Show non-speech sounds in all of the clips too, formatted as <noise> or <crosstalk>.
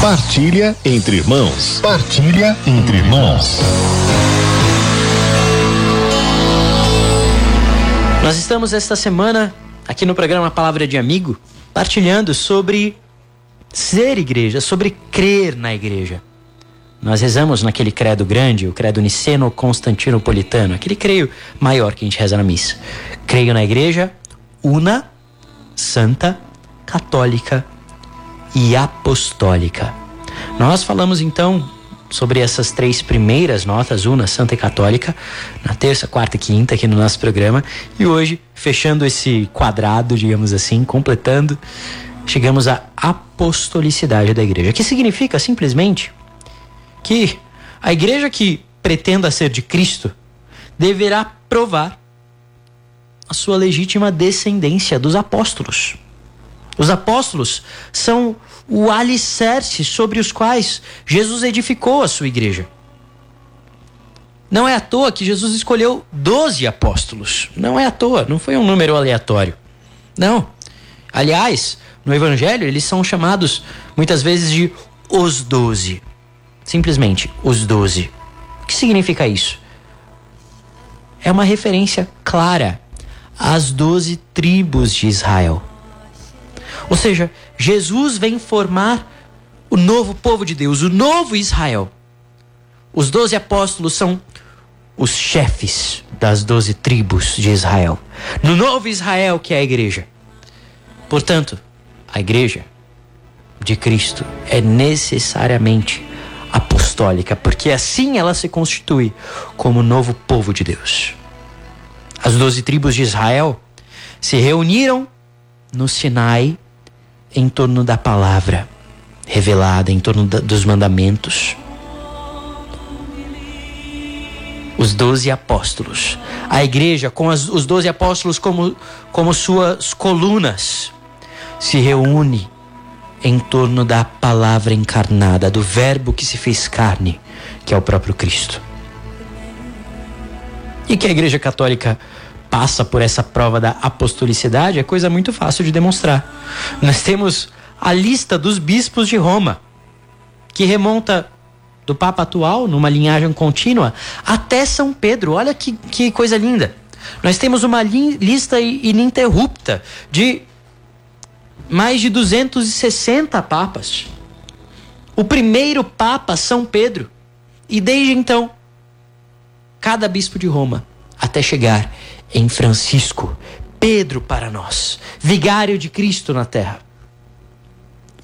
Partilha entre irmãos. Partilha entre irmãos. Nós estamos esta semana aqui no programa Palavra de Amigo partilhando sobre ser igreja, sobre crer na igreja. Nós rezamos naquele credo grande, o credo niceno-constantinopolitano, aquele creio maior que a gente reza na missa. Creio na igreja una, santa, católica e apostólica. Nós falamos então sobre essas três primeiras notas, una, santa e católica, na terça, quarta e quinta aqui no nosso programa. E hoje, fechando esse quadrado, digamos assim, completando, chegamos à apostolicidade da igreja, que significa simplesmente que a igreja que pretenda ser de Cristo deverá provar a sua legítima descendência dos apóstolos. Os apóstolos são o alicerce sobre os quais Jesus edificou a sua igreja. Não é à toa que Jesus escolheu 12 apóstolos. Não é à toa, não foi um número aleatório. Não. Aliás, no Evangelho, eles são chamados muitas vezes de os doze. Simplesmente os doze. O que significa isso? É uma referência clara às doze tribos de Israel. Ou seja, Jesus vem formar o novo povo de Deus, o novo Israel. Os doze apóstolos são os chefes das doze tribos de Israel. No novo Israel, que é a igreja. Portanto, a igreja de Cristo é necessariamente apostólica, porque assim ela se constitui como novo povo de Deus. As doze tribos de Israel se reuniram no Sinai em torno da palavra revelada, em torno da, dos mandamentos. Os doze apóstolos. A igreja, com as, os doze apóstolos como, como suas colunas, se reúne em torno da palavra encarnada, do Verbo que se fez carne, que é o próprio Cristo. E que a Igreja Católica passa por essa prova da apostolicidade é coisa muito fácil de demonstrar. Nós temos a lista dos bispos de Roma, que remonta do Papa atual, numa linhagem contínua, até São Pedro. Olha que, que coisa linda. Nós temos uma lista ininterrupta de mais de 260 papas. O primeiro papa, São Pedro. E desde então, cada bispo de Roma, até chegar em Francisco, Pedro para nós, vigário de Cristo na terra.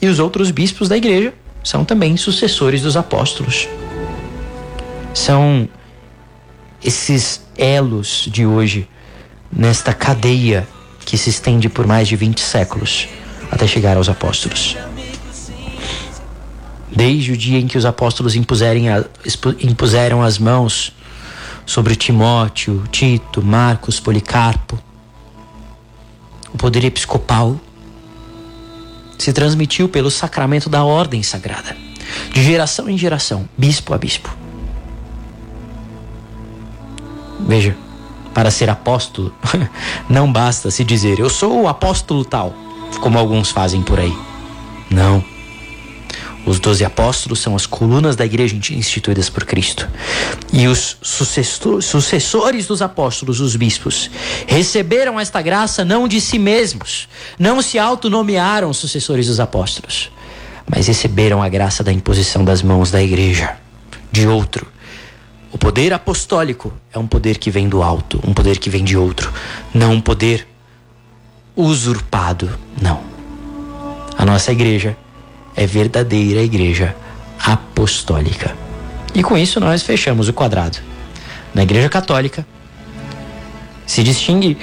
E os outros bispos da igreja são também sucessores dos apóstolos. São esses elos de hoje nesta cadeia que se estende por mais de 20 séculos até chegar aos apóstolos. Desde o dia em que os apóstolos impuseram as mãos sobre Timóteo, Tito, Marcos, Policarpo. O poder episcopal se transmitiu pelo sacramento da ordem sagrada, de geração em geração, bispo a bispo. Veja, para ser apóstolo, <laughs> não basta se dizer eu sou o apóstolo tal, como alguns fazem por aí. Não. Os doze apóstolos são as colunas da igreja instituídas por Cristo. E os sucessores dos apóstolos, os bispos, receberam esta graça não de si mesmos, não se autonomearam sucessores dos apóstolos, mas receberam a graça da imposição das mãos da igreja, de outro. O poder apostólico é um poder que vem do alto, um poder que vem de outro, não um poder usurpado, não. A nossa igreja é verdadeira igreja apostólica. E com isso nós fechamos o quadrado. Na Igreja Católica se distingue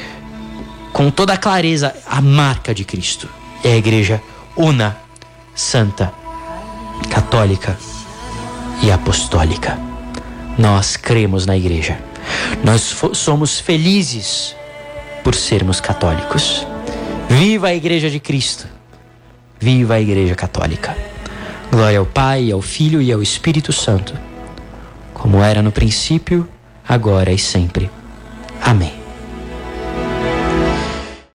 com toda a clareza a marca de Cristo. É a igreja una, santa, católica e apostólica. Nós cremos na igreja. Nós somos felizes por sermos católicos. Viva a igreja de Cristo! Viva a Igreja Católica. Glória ao Pai, ao Filho e ao Espírito Santo, como era no princípio, agora e sempre. Amém.